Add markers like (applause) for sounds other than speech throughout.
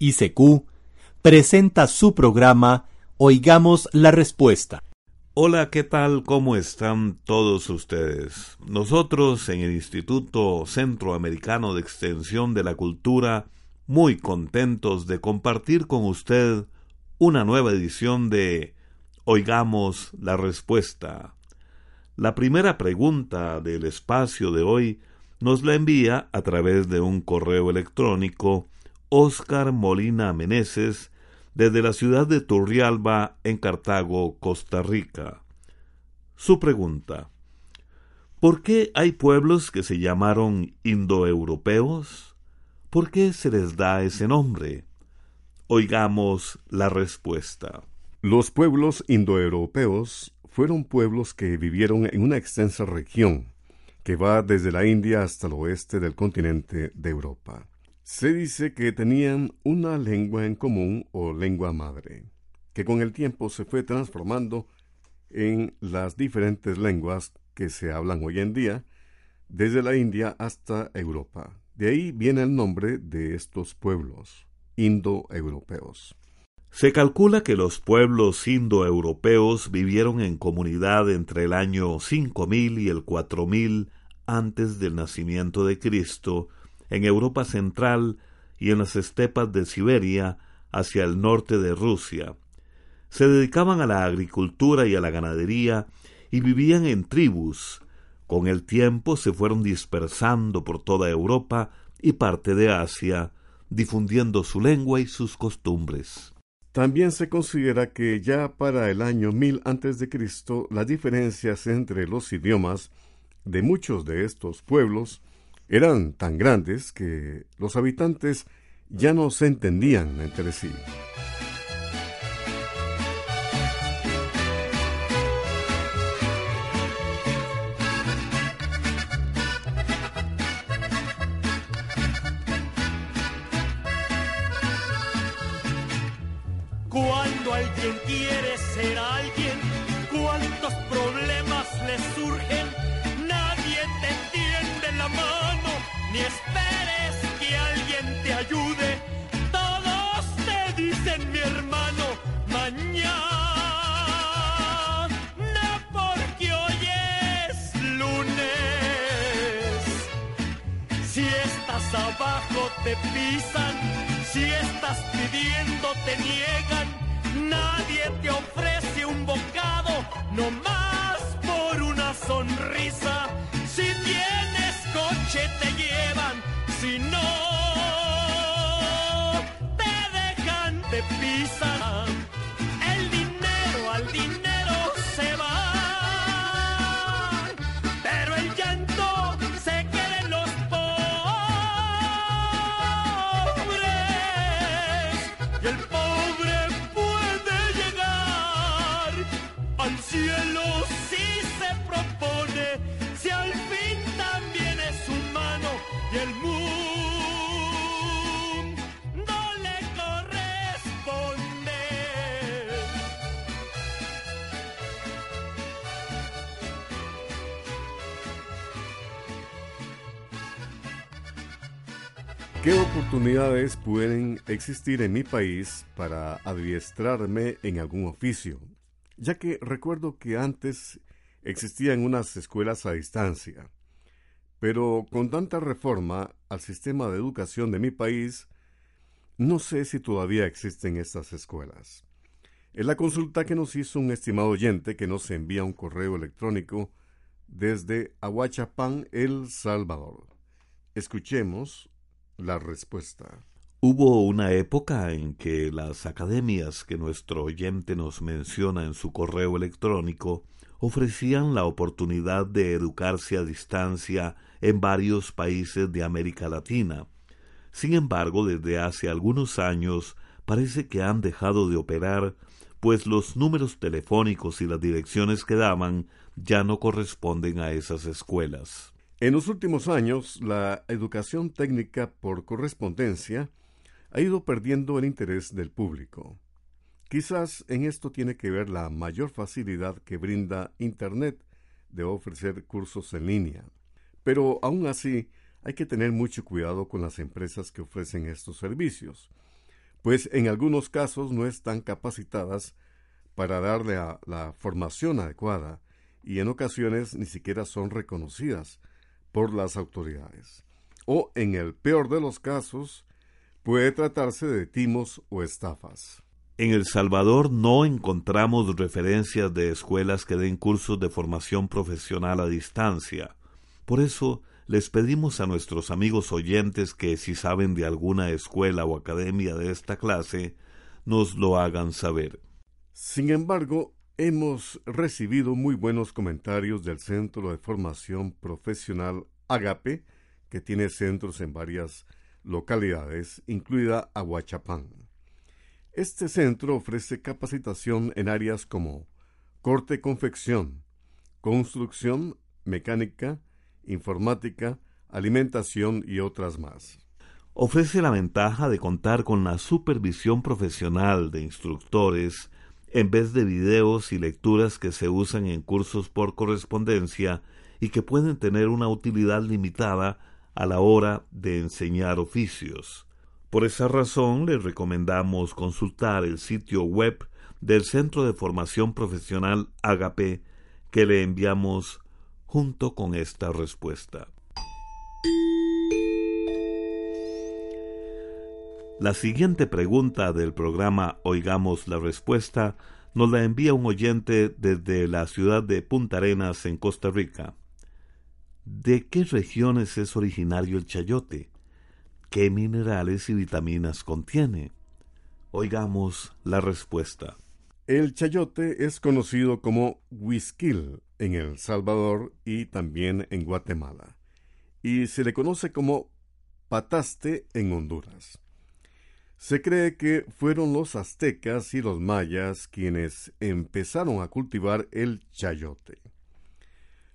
ICQ, presenta su programa Oigamos la Respuesta. Hola, ¿qué tal? ¿Cómo están todos ustedes? Nosotros en el Instituto Centroamericano de Extensión de la Cultura, muy contentos de compartir con usted una nueva edición de Oigamos la Respuesta. La primera pregunta del espacio de hoy nos la envía a través de un correo electrónico Oscar Molina Meneses desde la ciudad de Turrialba en Cartago, Costa Rica. Su pregunta ¿Por qué hay pueblos que se llamaron indoeuropeos? ¿Por qué se les da ese nombre? Oigamos la respuesta. Los pueblos indoeuropeos fueron pueblos que vivieron en una extensa región que va desde la India hasta el oeste del continente de Europa. Se dice que tenían una lengua en común o lengua madre, que con el tiempo se fue transformando en las diferentes lenguas que se hablan hoy en día, desde la India hasta Europa. De ahí viene el nombre de estos pueblos, indoeuropeos. Se calcula que los pueblos indoeuropeos vivieron en comunidad entre el año 5000 y el 4000 antes del nacimiento de Cristo en Europa central y en las estepas de Siberia hacia el norte de Rusia. Se dedicaban a la agricultura y a la ganadería y vivían en tribus. Con el tiempo se fueron dispersando por toda Europa y parte de Asia, difundiendo su lengua y sus costumbres. También se considera que ya para el año 1000 a.C. las diferencias entre los idiomas de muchos de estos pueblos eran tan grandes que los habitantes ya no se entendían entre sí. Cuando alguien quiere ser alguien, te pisan, si estás pidiendo te niegan, nadie te ofrece un bocado, no más por una sonrisa. Si tienes coche te llevan, si no te dejan, te pisan. Oportunidades pueden existir en mi país para adiestrarme en algún oficio? Ya que recuerdo que antes existían unas escuelas a distancia, pero con tanta reforma al sistema de educación de mi país, no sé si todavía existen estas escuelas. Es la consulta que nos hizo un estimado oyente que nos envía un correo electrónico desde Ahuachapán, El Salvador. Escuchemos la respuesta. Hubo una época en que las academias que nuestro oyente nos menciona en su correo electrónico ofrecían la oportunidad de educarse a distancia en varios países de América Latina. Sin embargo, desde hace algunos años parece que han dejado de operar, pues los números telefónicos y las direcciones que daban ya no corresponden a esas escuelas. En los últimos años, la educación técnica por correspondencia ha ido perdiendo el interés del público. Quizás en esto tiene que ver la mayor facilidad que brinda Internet de ofrecer cursos en línea. Pero aún así, hay que tener mucho cuidado con las empresas que ofrecen estos servicios, pues en algunos casos no están capacitadas para darle la formación adecuada y en ocasiones ni siquiera son reconocidas por las autoridades. O, en el peor de los casos, puede tratarse de timos o estafas. En El Salvador no encontramos referencias de escuelas que den cursos de formación profesional a distancia. Por eso les pedimos a nuestros amigos oyentes que si saben de alguna escuela o academia de esta clase, nos lo hagan saber. Sin embargo, hemos recibido muy buenos comentarios del Centro de Formación Profesional Agape, que tiene centros en varias localidades, incluida Aguachapán. Este centro ofrece capacitación en áreas como corte-confección, construcción, mecánica, informática, alimentación y otras más. Ofrece la ventaja de contar con la supervisión profesional de instructores en vez de videos y lecturas que se usan en cursos por correspondencia y que pueden tener una utilidad limitada a la hora de enseñar oficios. Por esa razón les recomendamos consultar el sitio web del Centro de Formación Profesional Agape que le enviamos junto con esta respuesta. La siguiente pregunta del programa Oigamos la Respuesta nos la envía un oyente desde la ciudad de Punta Arenas, en Costa Rica. ¿De qué regiones es originario el chayote? ¿Qué minerales y vitaminas contiene? Oigamos la respuesta. El chayote es conocido como huisquil en El Salvador y también en Guatemala, y se le conoce como pataste en Honduras. Se cree que fueron los aztecas y los mayas quienes empezaron a cultivar el chayote.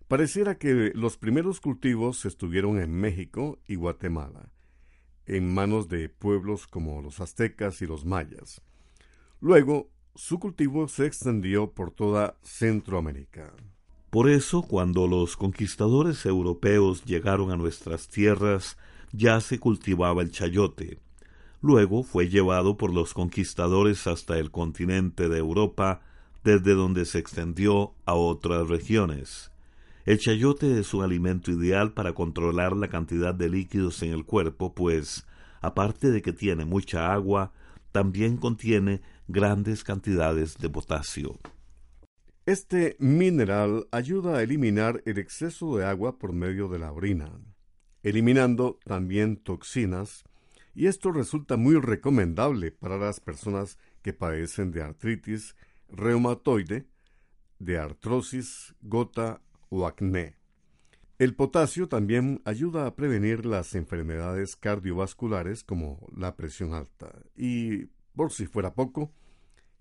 Pareciera que los primeros cultivos estuvieron en México y Guatemala, en manos de pueblos como los aztecas y los mayas. Luego, su cultivo se extendió por toda Centroamérica. Por eso, cuando los conquistadores europeos llegaron a nuestras tierras, ya se cultivaba el chayote, Luego fue llevado por los conquistadores hasta el continente de Europa, desde donde se extendió a otras regiones. El chayote es un alimento ideal para controlar la cantidad de líquidos en el cuerpo, pues, aparte de que tiene mucha agua, también contiene grandes cantidades de potasio. Este mineral ayuda a eliminar el exceso de agua por medio de la orina, eliminando también toxinas, y esto resulta muy recomendable para las personas que padecen de artritis reumatoide, de artrosis, gota o acné. El potasio también ayuda a prevenir las enfermedades cardiovasculares como la presión alta y, por si fuera poco,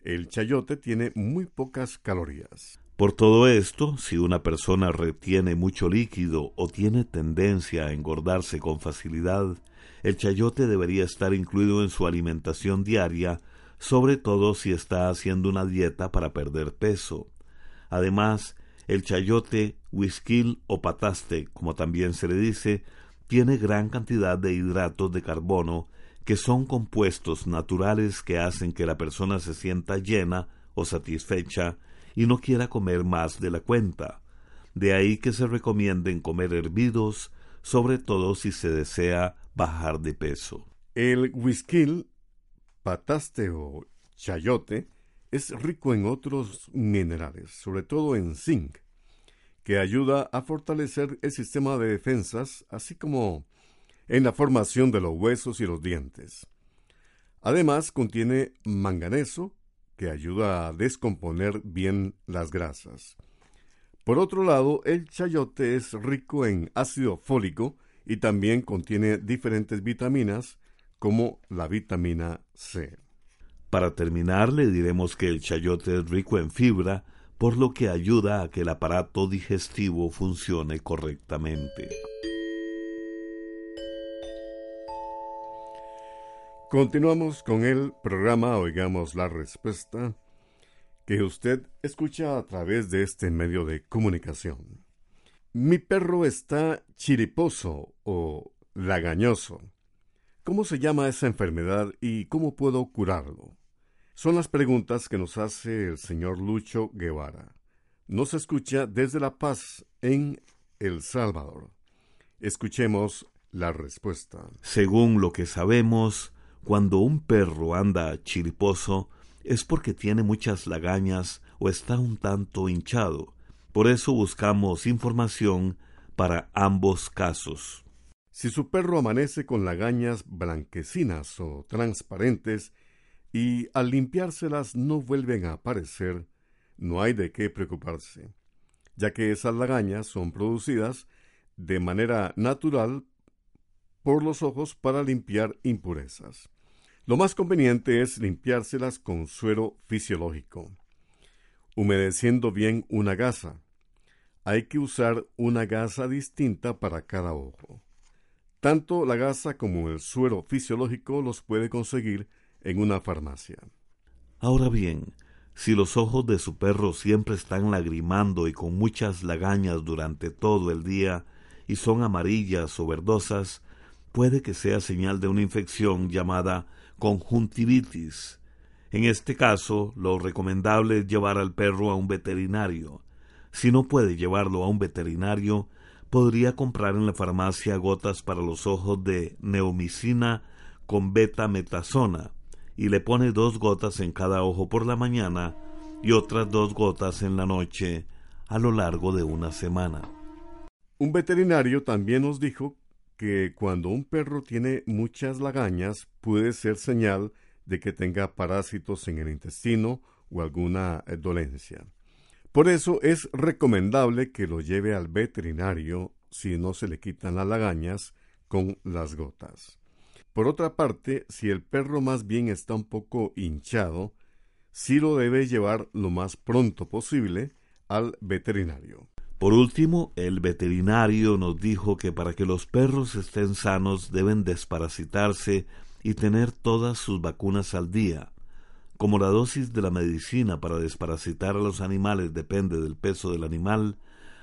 el chayote tiene muy pocas calorías. Por todo esto, si una persona retiene mucho líquido o tiene tendencia a engordarse con facilidad, el chayote debería estar incluido en su alimentación diaria, sobre todo si está haciendo una dieta para perder peso. Además, el chayote, whisky o pataste, como también se le dice, tiene gran cantidad de hidratos de carbono, que son compuestos naturales que hacen que la persona se sienta llena o satisfecha y no quiera comer más de la cuenta. De ahí que se recomienden comer hervidos, sobre todo si se desea bajar de peso. El whisky, pataste o chayote, es rico en otros minerales, sobre todo en zinc, que ayuda a fortalecer el sistema de defensas, así como en la formación de los huesos y los dientes. Además, contiene manganeso, que ayuda a descomponer bien las grasas. Por otro lado, el chayote es rico en ácido fólico y también contiene diferentes vitaminas como la vitamina C. Para terminar, le diremos que el chayote es rico en fibra, por lo que ayuda a que el aparato digestivo funcione correctamente. Continuamos con el programa Oigamos la Respuesta que usted escucha a través de este medio de comunicación. Mi perro está chiriposo o lagañoso. ¿Cómo se llama esa enfermedad y cómo puedo curarlo? Son las preguntas que nos hace el señor Lucho Guevara. Nos escucha desde La Paz, en El Salvador. Escuchemos la respuesta. Según lo que sabemos, cuando un perro anda chiriposo es porque tiene muchas lagañas o está un tanto hinchado. Por eso buscamos información para ambos casos. Si su perro amanece con lagañas blanquecinas o transparentes y al limpiárselas no vuelven a aparecer, no hay de qué preocuparse, ya que esas lagañas son producidas de manera natural por los ojos para limpiar impurezas. Lo más conveniente es limpiárselas con suero fisiológico, humedeciendo bien una gasa. Hay que usar una gasa distinta para cada ojo. Tanto la gasa como el suero fisiológico los puede conseguir en una farmacia. Ahora bien, si los ojos de su perro siempre están lagrimando y con muchas lagañas durante todo el día y son amarillas o verdosas, puede que sea señal de una infección llamada conjuntivitis. En este caso, lo recomendable es llevar al perro a un veterinario. Si no puede llevarlo a un veterinario, podría comprar en la farmacia gotas para los ojos de neomicina con beta-metasona y le pone dos gotas en cada ojo por la mañana y otras dos gotas en la noche a lo largo de una semana. Un veterinario también nos dijo que cuando un perro tiene muchas lagañas puede ser señal de que tenga parásitos en el intestino o alguna eh, dolencia. Por eso es recomendable que lo lleve al veterinario si no se le quitan las lagañas con las gotas. Por otra parte, si el perro más bien está un poco hinchado, sí lo debe llevar lo más pronto posible al veterinario. Por último, el veterinario nos dijo que para que los perros estén sanos deben desparasitarse y tener todas sus vacunas al día. Como la dosis de la medicina para desparasitar a los animales depende del peso del animal,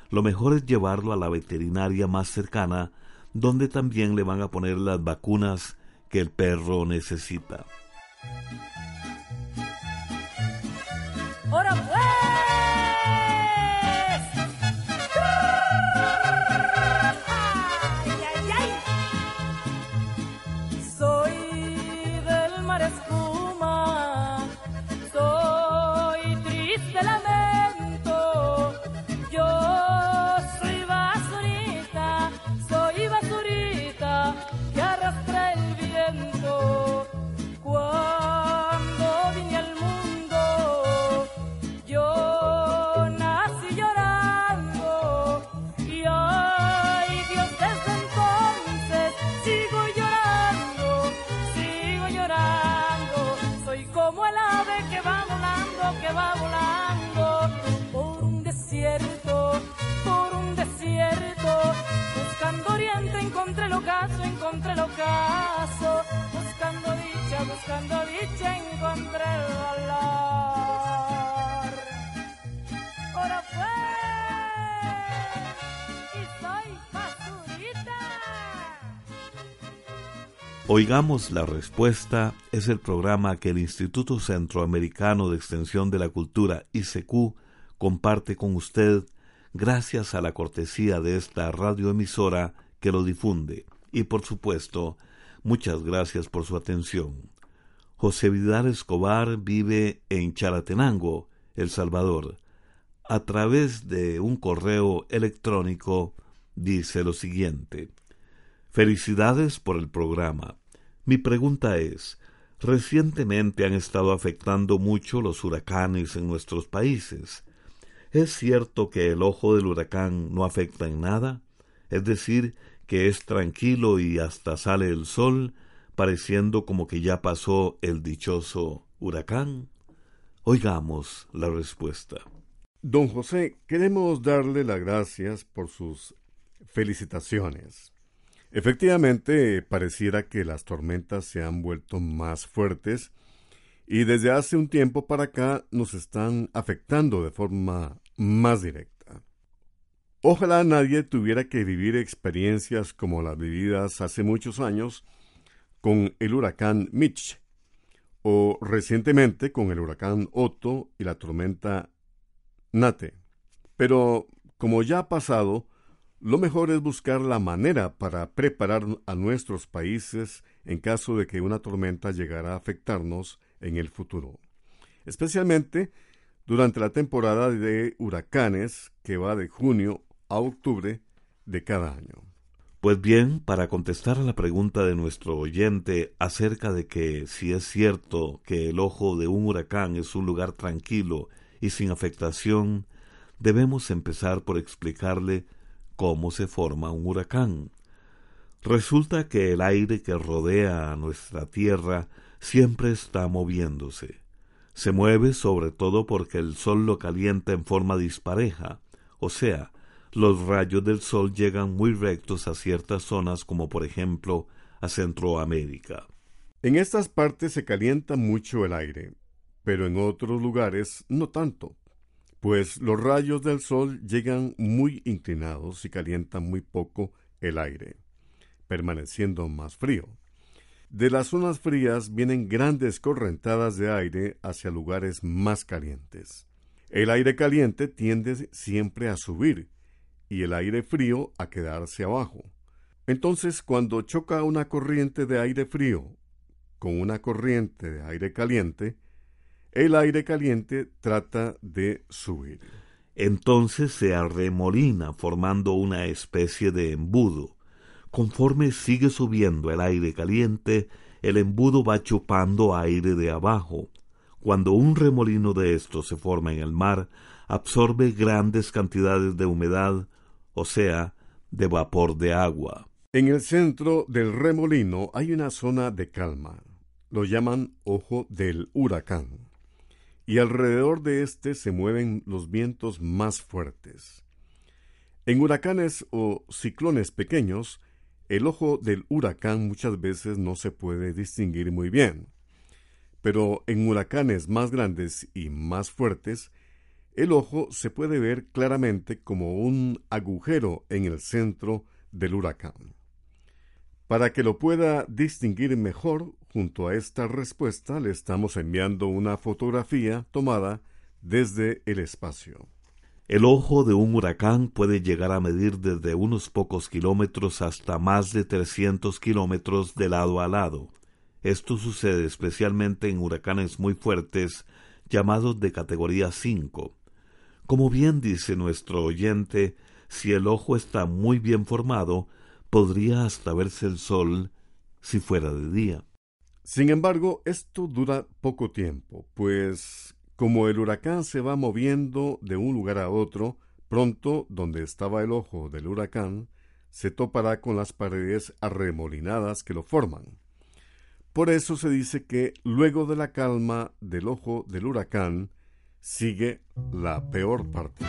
lo mejor es llevarlo a la veterinaria más cercana, donde también le van a poner las vacunas que el perro necesita. Oigamos la respuesta es el programa que el Instituto Centroamericano de Extensión de la Cultura ICQ comparte con usted gracias a la cortesía de esta radioemisora que lo difunde. Y por supuesto, muchas gracias por su atención. José Vidal Escobar vive en Charatenango, El Salvador. A través de un correo electrónico dice lo siguiente. Felicidades por el programa. Mi pregunta es, recientemente han estado afectando mucho los huracanes en nuestros países. ¿Es cierto que el ojo del huracán no afecta en nada? Es decir, que es tranquilo y hasta sale el sol, pareciendo como que ya pasó el dichoso huracán? Oigamos la respuesta. Don José, queremos darle las gracias por sus felicitaciones. Efectivamente, pareciera que las tormentas se han vuelto más fuertes y desde hace un tiempo para acá nos están afectando de forma más directa. Ojalá nadie tuviera que vivir experiencias como las vividas hace muchos años con el huracán Mitch o recientemente con el huracán Otto y la tormenta Nate. Pero, como ya ha pasado, lo mejor es buscar la manera para preparar a nuestros países en caso de que una tormenta llegara a afectarnos en el futuro. Especialmente durante la temporada de huracanes que va de junio a octubre de cada año. Pues bien, para contestar a la pregunta de nuestro oyente acerca de que si es cierto que el ojo de un huracán es un lugar tranquilo y sin afectación, debemos empezar por explicarle cómo se forma un huracán. Resulta que el aire que rodea a nuestra Tierra siempre está moviéndose. Se mueve sobre todo porque el Sol lo calienta en forma dispareja, o sea, los rayos del sol llegan muy rectos a ciertas zonas como por ejemplo a Centroamérica. En estas partes se calienta mucho el aire, pero en otros lugares no tanto, pues los rayos del sol llegan muy inclinados y calientan muy poco el aire, permaneciendo más frío. De las zonas frías vienen grandes correntadas de aire hacia lugares más calientes. El aire caliente tiende siempre a subir, y el aire frío a quedarse abajo. Entonces, cuando choca una corriente de aire frío con una corriente de aire caliente, el aire caliente trata de subir. Entonces se arremolina formando una especie de embudo. Conforme sigue subiendo el aire caliente, el embudo va chupando aire de abajo. Cuando un remolino de estos se forma en el mar, absorbe grandes cantidades de humedad, o sea, de vapor de agua. En el centro del remolino hay una zona de calma. Lo llaman ojo del huracán. Y alrededor de éste se mueven los vientos más fuertes. En huracanes o ciclones pequeños, el ojo del huracán muchas veces no se puede distinguir muy bien. Pero en huracanes más grandes y más fuertes, el ojo se puede ver claramente como un agujero en el centro del huracán. Para que lo pueda distinguir mejor, junto a esta respuesta le estamos enviando una fotografía tomada desde el espacio. El ojo de un huracán puede llegar a medir desde unos pocos kilómetros hasta más de 300 kilómetros de lado a lado. Esto sucede especialmente en huracanes muy fuertes llamados de categoría 5. Como bien dice nuestro oyente, si el ojo está muy bien formado, podría hasta verse el sol si fuera de día. Sin embargo, esto dura poco tiempo, pues como el huracán se va moviendo de un lugar a otro, pronto donde estaba el ojo del huracán, se topará con las paredes arremolinadas que lo forman. Por eso se dice que luego de la calma del ojo del huracán, sigue la peor parte.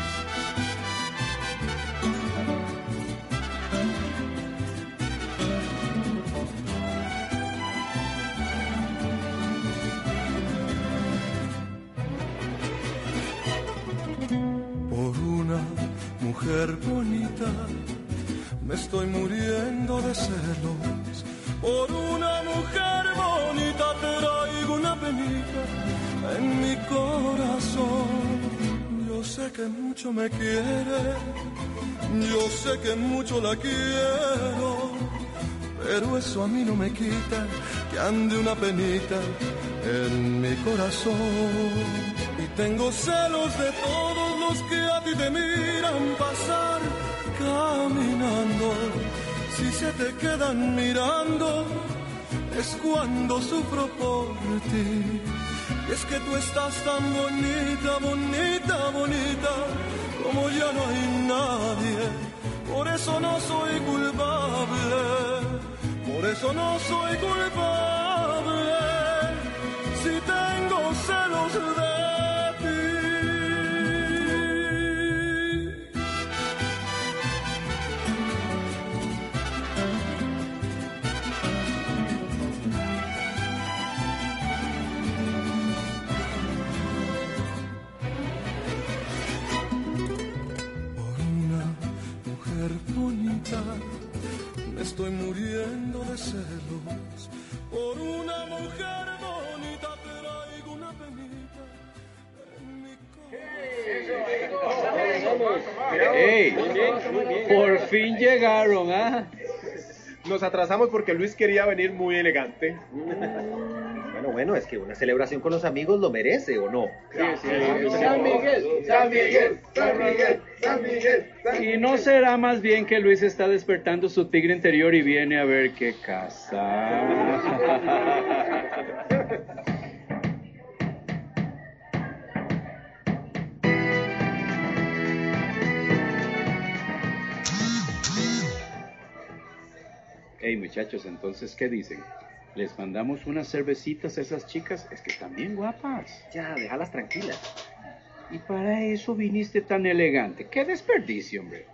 Por una mujer bonita me estoy muriendo de celos. Por una mujer bonita traigo una penita en mi corazón. Sé que mucho me quiere, yo sé que mucho la quiero, pero eso a mí no me quita que ande una penita en mi corazón. Y tengo celos de todos los que a ti te miran pasar caminando. Si se te quedan mirando, es cuando sufro por ti es que tú estás tan bonita, bonita, bonita, como ya no hay nadie. Por eso no soy culpable, por eso no soy culpable. Nos atrasamos porque Luis quería venir muy elegante. Bueno, bueno, es que una celebración con los amigos lo merece, ¿o no? San Miguel, San Miguel, San Miguel, San Miguel. Y no será más bien que Luis está despertando su tigre interior y viene a ver qué casa. (laughs) Hey muchachos, entonces, ¿qué dicen? ¿Les mandamos unas cervecitas a esas chicas? Es que están bien guapas. Ya, déjalas tranquilas. Y para eso viniste tan elegante. ¡Qué desperdicio, hombre!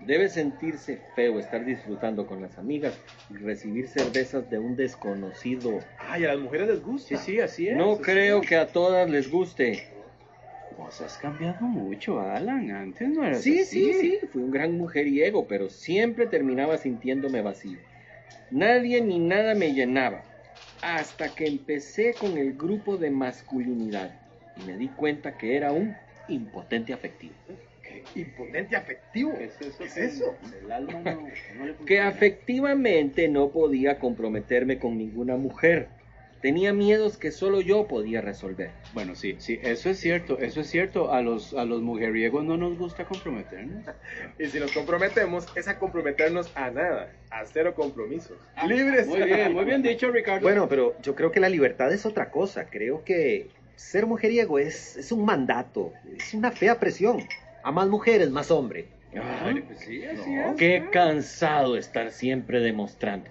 Debe sentirse feo estar disfrutando con las amigas y recibir cervezas de un desconocido. Ay, a las mujeres les gusta. Sí, sí, así es. No creo que a todas les guste. Vos has cambiado mucho, Alan. Antes no eras Sí, así. sí, sí, fui un gran mujeriego, pero siempre terminaba sintiéndome vacío. Nadie ni nada me llenaba, hasta que empecé con el grupo de masculinidad y me di cuenta que era un impotente afectivo. Impotente afectivo. ¿Qué es eso? ¿Qué es eso? El alma no, no le Que afectivamente no podía comprometerme con ninguna mujer. Tenía miedos que solo yo podía resolver. Bueno, sí, sí, eso es cierto, eso es cierto. A los, a los mujeriegos no nos gusta comprometernos. (laughs) Y si nos comprometemos, es a comprometernos a nada, a cero compromisos. Libres. Muy bien, muy bien dicho, Ricardo. Bueno, pero yo creo que la libertad es otra cosa. Creo que ser mujeriego es, es un mandato, es una fea presión. A más mujeres, más hombre. Ay, pues sí, así es. Qué cansado estar siempre demostrando.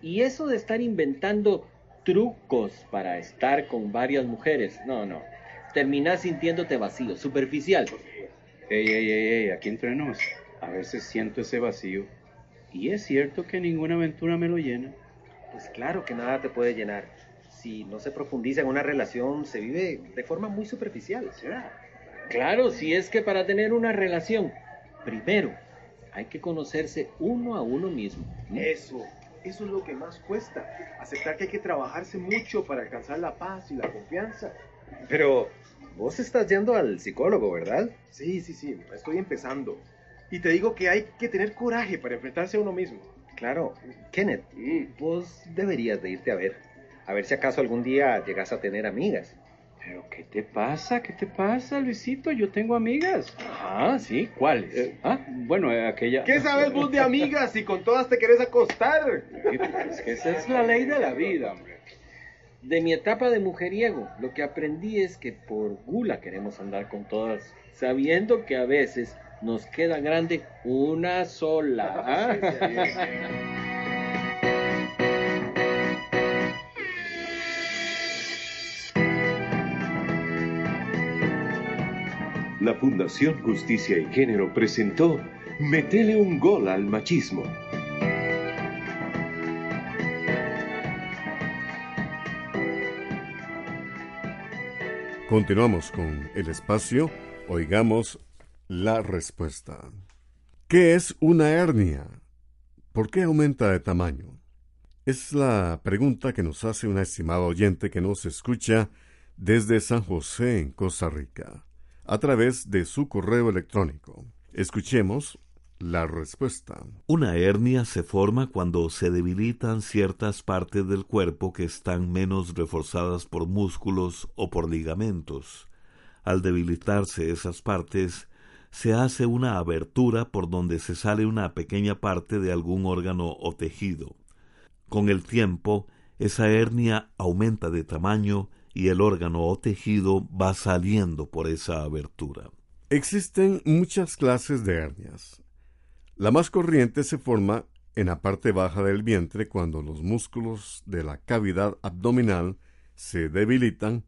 Y eso de estar inventando trucos para estar con varias mujeres, no, no. Terminás sintiéndote vacío, superficial. Ey, ey, ey, ey, aquí entre nos. A veces siento ese vacío. Y es cierto que ninguna aventura me lo llena. Pues claro que nada te puede llenar. Si no se profundiza en una relación, se vive de forma muy superficial. Claro, si es que para tener una relación, primero hay que conocerse uno a uno mismo. Eso, eso es lo que más cuesta. Aceptar que hay que trabajarse mucho para alcanzar la paz y la confianza. Pero vos estás yendo al psicólogo, ¿verdad? Sí, sí, sí, estoy empezando. Y te digo que hay que tener coraje para enfrentarse a uno mismo. Claro, Kenneth, vos deberías de irte a ver. A ver si acaso algún día llegas a tener amigas. ¿Pero qué te pasa? ¿Qué te pasa, Luisito? Yo tengo amigas. Ah, sí, ¿cuáles? Eh, ah, bueno, eh, aquella... ¿Qué sabes vos de (laughs) amigas si con todas te querés acostar? Es que esa es la ley de la vida, hombre. De mi etapa de mujeriego, lo que aprendí es que por gula queremos andar con todas, sabiendo que a veces nos queda grande una sola. ¿ah? (laughs) La Fundación Justicia y Género presentó Metele un gol al machismo. Continuamos con el espacio. Oigamos la respuesta. ¿Qué es una hernia? ¿Por qué aumenta de tamaño? Es la pregunta que nos hace una estimada oyente que nos escucha desde San José, en Costa Rica, a través de su correo electrónico. Escuchemos la respuesta. Una hernia se forma cuando se debilitan ciertas partes del cuerpo que están menos reforzadas por músculos o por ligamentos. Al debilitarse esas partes, se hace una abertura por donde se sale una pequeña parte de algún órgano o tejido. Con el tiempo, esa hernia aumenta de tamaño y el órgano o tejido va saliendo por esa abertura. Existen muchas clases de hernias. La más corriente se forma en la parte baja del vientre cuando los músculos de la cavidad abdominal se debilitan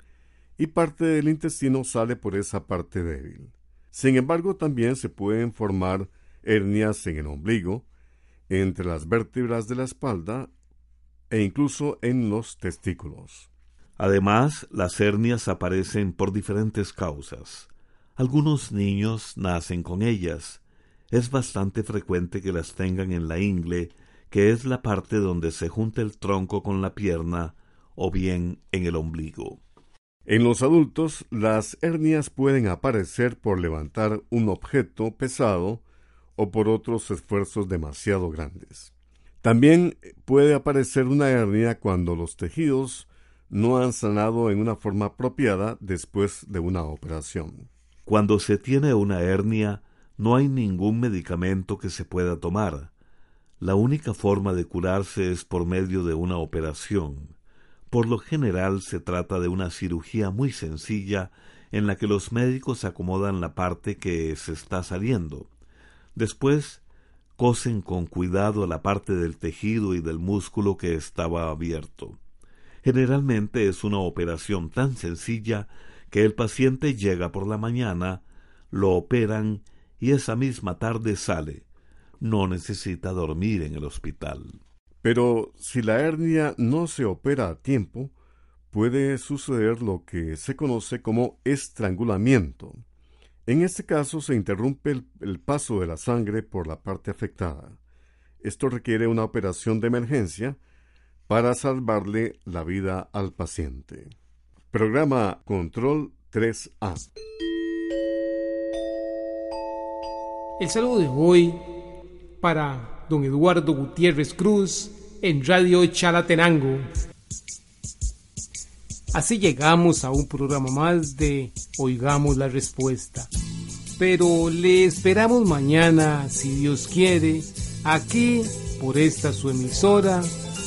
y parte del intestino sale por esa parte débil. Sin embargo, también se pueden formar hernias en el ombligo, entre las vértebras de la espalda e incluso en los testículos. Además, las hernias aparecen por diferentes causas. Algunos niños nacen con ellas. Es bastante frecuente que las tengan en la ingle, que es la parte donde se junta el tronco con la pierna, o bien en el ombligo. En los adultos, las hernias pueden aparecer por levantar un objeto pesado o por otros esfuerzos demasiado grandes. También puede aparecer una hernia cuando los tejidos no han sanado en una forma apropiada después de una operación. Cuando se tiene una hernia, no hay ningún medicamento que se pueda tomar. La única forma de curarse es por medio de una operación. Por lo general se trata de una cirugía muy sencilla en la que los médicos acomodan la parte que se está saliendo. Después cosen con cuidado la parte del tejido y del músculo que estaba abierto. Generalmente es una operación tan sencilla que el paciente llega por la mañana, lo operan y esa misma tarde sale. No necesita dormir en el hospital. Pero si la hernia no se opera a tiempo, puede suceder lo que se conoce como estrangulamiento. En este caso se interrumpe el, paso de la sangre por la parte afectada. Esto requiere una operación de emergencia para salvarle la vida al paciente. Programa Control 3A. El saludo de hoy para don Eduardo Gutiérrez Cruz en Radio Chalatenango. Así llegamos a un programa más de Oigamos la Respuesta. Pero le esperamos mañana, si Dios quiere, aquí por esta su emisora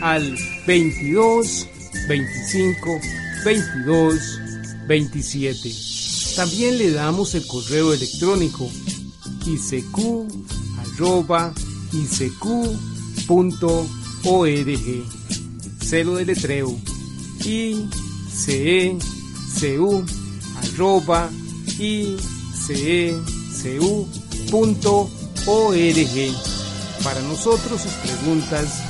al 22 25 22 27. También le damos el correo electrónico icq.org. Celo de letreo i c e c u arroba icecu.org. Para nosotros sus preguntas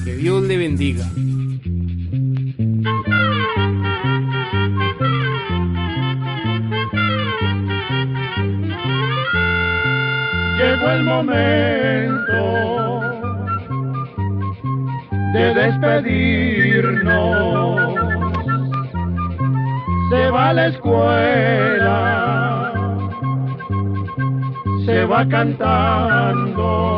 Dios le bendiga. Llegó el momento de despedirnos. Se va a la escuela, se va cantando